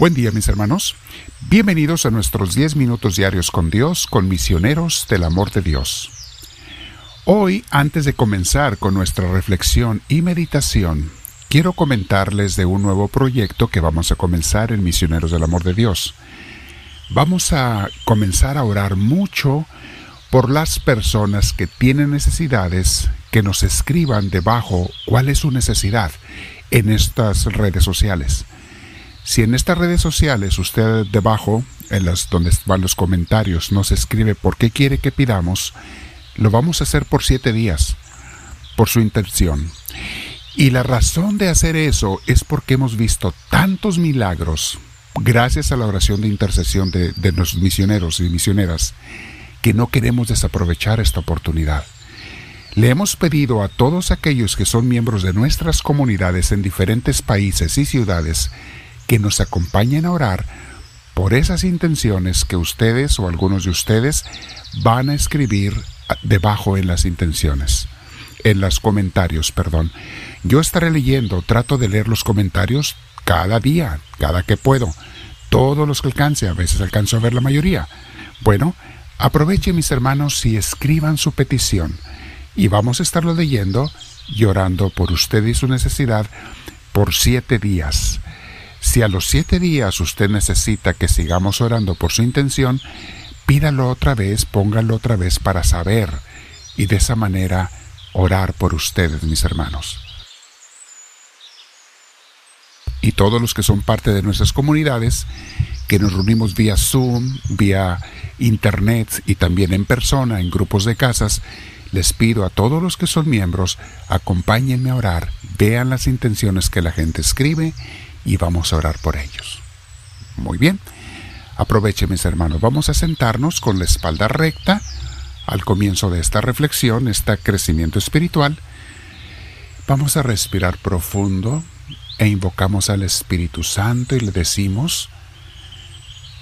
Buen día mis hermanos. Bienvenidos a nuestros 10 minutos diarios con Dios, con misioneros del amor de Dios. Hoy, antes de comenzar con nuestra reflexión y meditación, quiero comentarles de un nuevo proyecto que vamos a comenzar en Misioneros del Amor de Dios. Vamos a comenzar a orar mucho por las personas que tienen necesidades, que nos escriban debajo cuál es su necesidad en estas redes sociales. Si en estas redes sociales usted debajo, en las donde van los comentarios, nos escribe por qué quiere que pidamos, lo vamos a hacer por siete días, por su intención. Y la razón de hacer eso es porque hemos visto tantos milagros, gracias a la oración de intercesión de, de nuestros misioneros y misioneras, que no queremos desaprovechar esta oportunidad. Le hemos pedido a todos aquellos que son miembros de nuestras comunidades en diferentes países y ciudades que nos acompañen a orar por esas intenciones que ustedes o algunos de ustedes van a escribir debajo en las intenciones, en los comentarios, perdón. Yo estaré leyendo, trato de leer los comentarios cada día, cada que puedo, todos los que alcance, a veces alcanzo a ver la mayoría. Bueno, aprovechen mis hermanos y escriban su petición y vamos a estarlo leyendo y orando por usted y su necesidad por siete días. Si a los siete días usted necesita que sigamos orando por su intención, pídalo otra vez, póngalo otra vez para saber y de esa manera orar por ustedes, mis hermanos. Y todos los que son parte de nuestras comunidades, que nos reunimos vía Zoom, vía Internet y también en persona, en grupos de casas, les pido a todos los que son miembros, acompáñenme a orar, vean las intenciones que la gente escribe y vamos a orar por ellos. Muy bien, aprovechen mis hermanos, vamos a sentarnos con la espalda recta al comienzo de esta reflexión, este crecimiento espiritual. Vamos a respirar profundo e invocamos al Espíritu Santo y le decimos,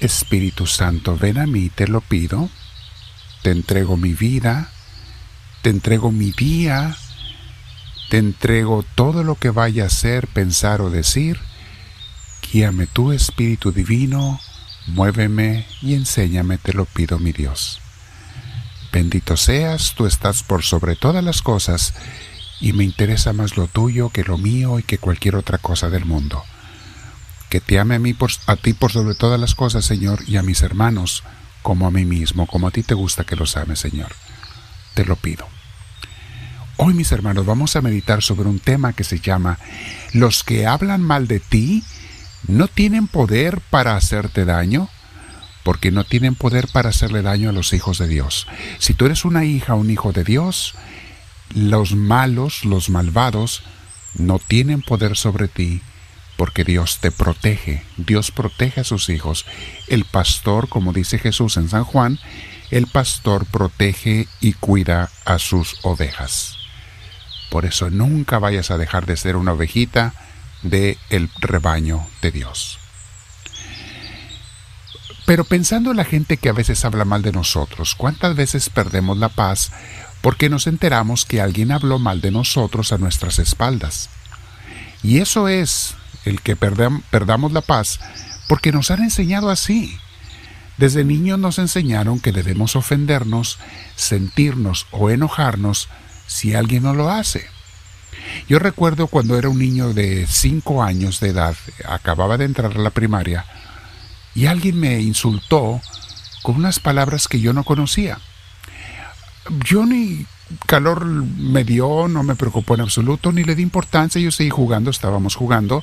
Espíritu Santo, ven a mí, te lo pido, te entrego mi vida, te entrego mi día, te entrego todo lo que vaya a ser, pensar o decir, Guíame tu Espíritu Divino, muéveme y enséñame, te lo pido, mi Dios. Bendito seas, tú estás por sobre todas las cosas, y me interesa más lo tuyo que lo mío y que cualquier otra cosa del mundo. Que te ame a, mí por, a ti por sobre todas las cosas, Señor, y a mis hermanos, como a mí mismo, como a ti te gusta que los ame, Señor. Te lo pido. Hoy, mis hermanos, vamos a meditar sobre un tema que se llama Los que hablan mal de ti no tienen poder para hacerte daño, porque no tienen poder para hacerle daño a los hijos de Dios. Si tú eres una hija o un hijo de Dios, los malos, los malvados, no tienen poder sobre ti, porque Dios te protege, Dios protege a sus hijos. El pastor, como dice Jesús en San Juan, el pastor protege y cuida a sus ovejas. Por eso nunca vayas a dejar de ser una ovejita, de el rebaño de Dios. Pero pensando en la gente que a veces habla mal de nosotros, ¿cuántas veces perdemos la paz porque nos enteramos que alguien habló mal de nosotros a nuestras espaldas? Y eso es el que perdamos la paz porque nos han enseñado así. Desde niños nos enseñaron que debemos ofendernos, sentirnos o enojarnos si alguien no lo hace. Yo recuerdo cuando era un niño de cinco años de edad, acababa de entrar a la primaria, y alguien me insultó con unas palabras que yo no conocía. Yo ni calor me dio, no me preocupó en absoluto, ni le di importancia, yo seguí jugando, estábamos jugando.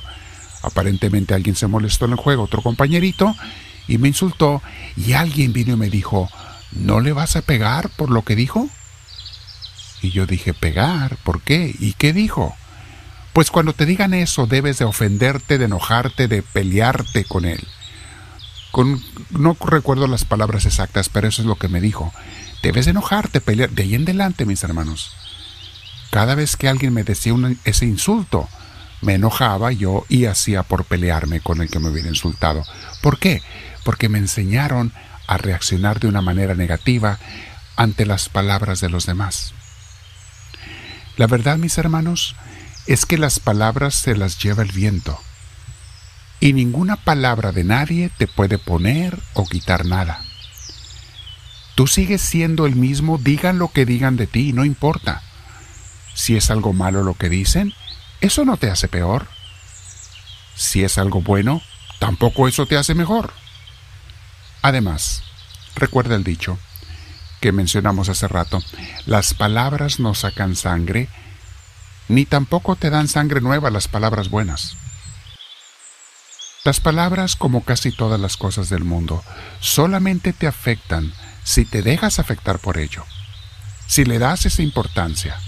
Aparentemente alguien se molestó en el juego, otro compañerito, y me insultó, y alguien vino y me dijo, ¿no le vas a pegar por lo que dijo? Y yo dije, pegar, ¿por qué? ¿Y qué dijo? Pues cuando te digan eso debes de ofenderte, de enojarte, de pelearte con él. Con, no recuerdo las palabras exactas, pero eso es lo que me dijo. Debes de enojarte, pelear. De ahí en adelante, mis hermanos. Cada vez que alguien me decía ese insulto, me enojaba yo y hacía por pelearme con el que me hubiera insultado. ¿Por qué? Porque me enseñaron a reaccionar de una manera negativa ante las palabras de los demás. La verdad, mis hermanos, es que las palabras se las lleva el viento. y ninguna palabra de nadie te puede poner o quitar nada. Tú sigues siendo el mismo, digan lo que digan de ti, no importa. Si es algo malo lo que dicen, eso no te hace peor. Si es algo bueno, tampoco eso te hace mejor. Además, recuerda el dicho que mencionamos hace rato, las palabras no sacan sangre, ni tampoco te dan sangre nueva las palabras buenas. Las palabras, como casi todas las cosas del mundo, solamente te afectan si te dejas afectar por ello, si le das esa importancia.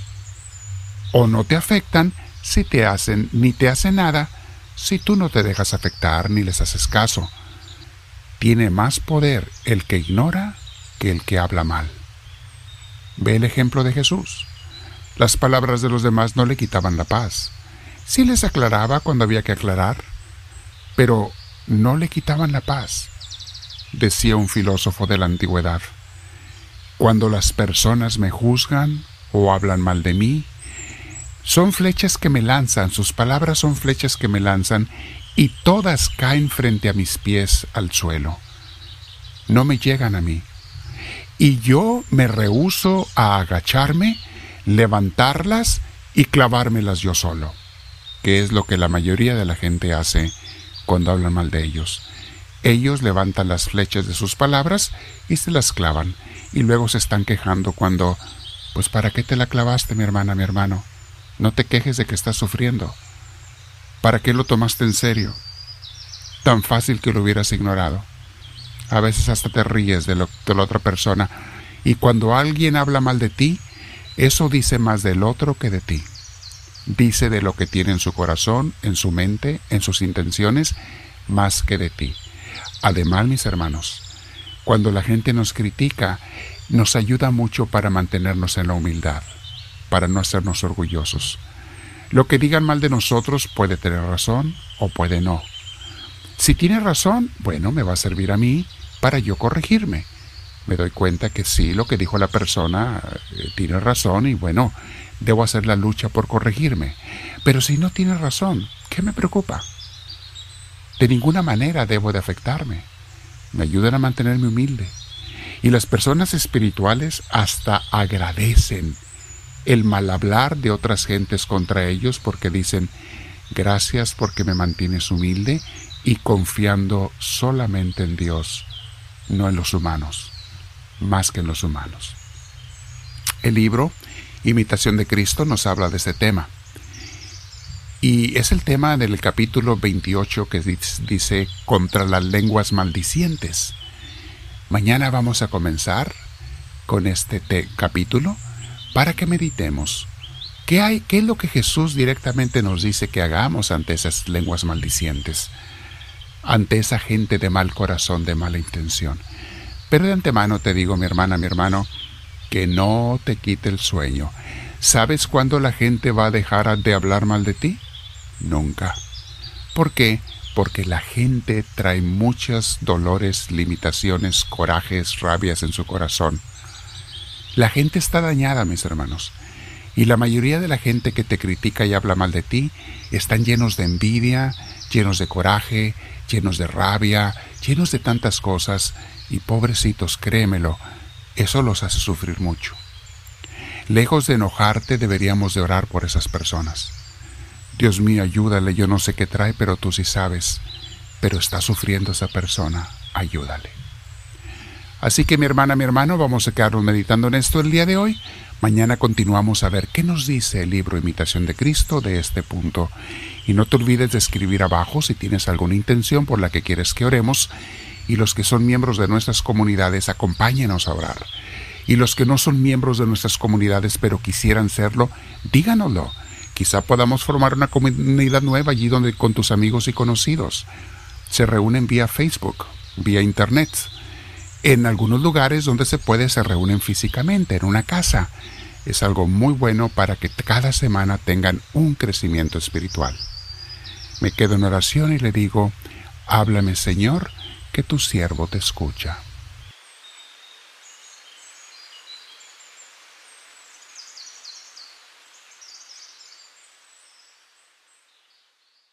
O no te afectan si te hacen ni te hacen nada si tú no te dejas afectar ni les haces caso. Tiene más poder el que ignora que el que habla mal. Ve el ejemplo de Jesús. Las palabras de los demás no le quitaban la paz. Sí les aclaraba cuando había que aclarar, pero no le quitaban la paz. Decía un filósofo de la antigüedad, cuando las personas me juzgan o hablan mal de mí, son flechas que me lanzan, sus palabras son flechas que me lanzan y todas caen frente a mis pies al suelo. No me llegan a mí. Y yo me rehúso a agacharme, levantarlas y clavármelas yo solo, que es lo que la mayoría de la gente hace cuando hablan mal de ellos. Ellos levantan las flechas de sus palabras y se las clavan, y luego se están quejando cuando, pues ¿para qué te la clavaste, mi hermana, mi hermano? No te quejes de que estás sufriendo. ¿Para qué lo tomaste en serio? Tan fácil que lo hubieras ignorado. A veces hasta te ríes de, lo, de la otra persona. Y cuando alguien habla mal de ti, eso dice más del otro que de ti. Dice de lo que tiene en su corazón, en su mente, en sus intenciones, más que de ti. Además, mis hermanos, cuando la gente nos critica, nos ayuda mucho para mantenernos en la humildad, para no hacernos orgullosos. Lo que digan mal de nosotros puede tener razón o puede no. Si tiene razón, bueno, me va a servir a mí para yo corregirme. Me doy cuenta que sí, lo que dijo la persona eh, tiene razón y bueno, debo hacer la lucha por corregirme. Pero si no tiene razón, ¿qué me preocupa? De ninguna manera debo de afectarme. Me ayudan a mantenerme humilde. Y las personas espirituales hasta agradecen el mal hablar de otras gentes contra ellos porque dicen, gracias porque me mantienes humilde y confiando solamente en Dios no en los humanos, más que en los humanos. El libro Imitación de Cristo nos habla de este tema. Y es el tema del capítulo 28 que dice contra las lenguas maldicientes. Mañana vamos a comenzar con este capítulo para que meditemos. ¿Qué, hay, ¿Qué es lo que Jesús directamente nos dice que hagamos ante esas lenguas maldicientes? Ante esa gente de mal corazón, de mala intención. Pero de antemano te digo, mi hermana, mi hermano, que no te quite el sueño. ¿Sabes cuándo la gente va a dejar de hablar mal de ti? Nunca. ¿Por qué? Porque la gente trae muchos dolores, limitaciones, corajes, rabias en su corazón. La gente está dañada, mis hermanos. Y la mayoría de la gente que te critica y habla mal de ti están llenos de envidia, llenos de coraje, llenos de rabia, llenos de tantas cosas, y pobrecitos, créemelo, eso los hace sufrir mucho. Lejos de enojarte, deberíamos de orar por esas personas. Dios mío, ayúdale, yo no sé qué trae, pero tú sí sabes, pero está sufriendo esa persona, ayúdale. Así que mi hermana, mi hermano, vamos a quedarnos meditando en esto el día de hoy. Mañana continuamos a ver qué nos dice el libro Imitación de Cristo de este punto. Y no te olvides de escribir abajo si tienes alguna intención por la que quieres que oremos. Y los que son miembros de nuestras comunidades, acompáñenos a orar. Y los que no son miembros de nuestras comunidades pero quisieran serlo, díganoslo. Quizá podamos formar una comunidad nueva allí donde con tus amigos y conocidos. Se reúnen vía Facebook, vía Internet en algunos lugares donde se puede se reúnen físicamente, en una casa. Es algo muy bueno para que cada semana tengan un crecimiento espiritual. Me quedo en oración y le digo, háblame Señor, que tu siervo te escucha.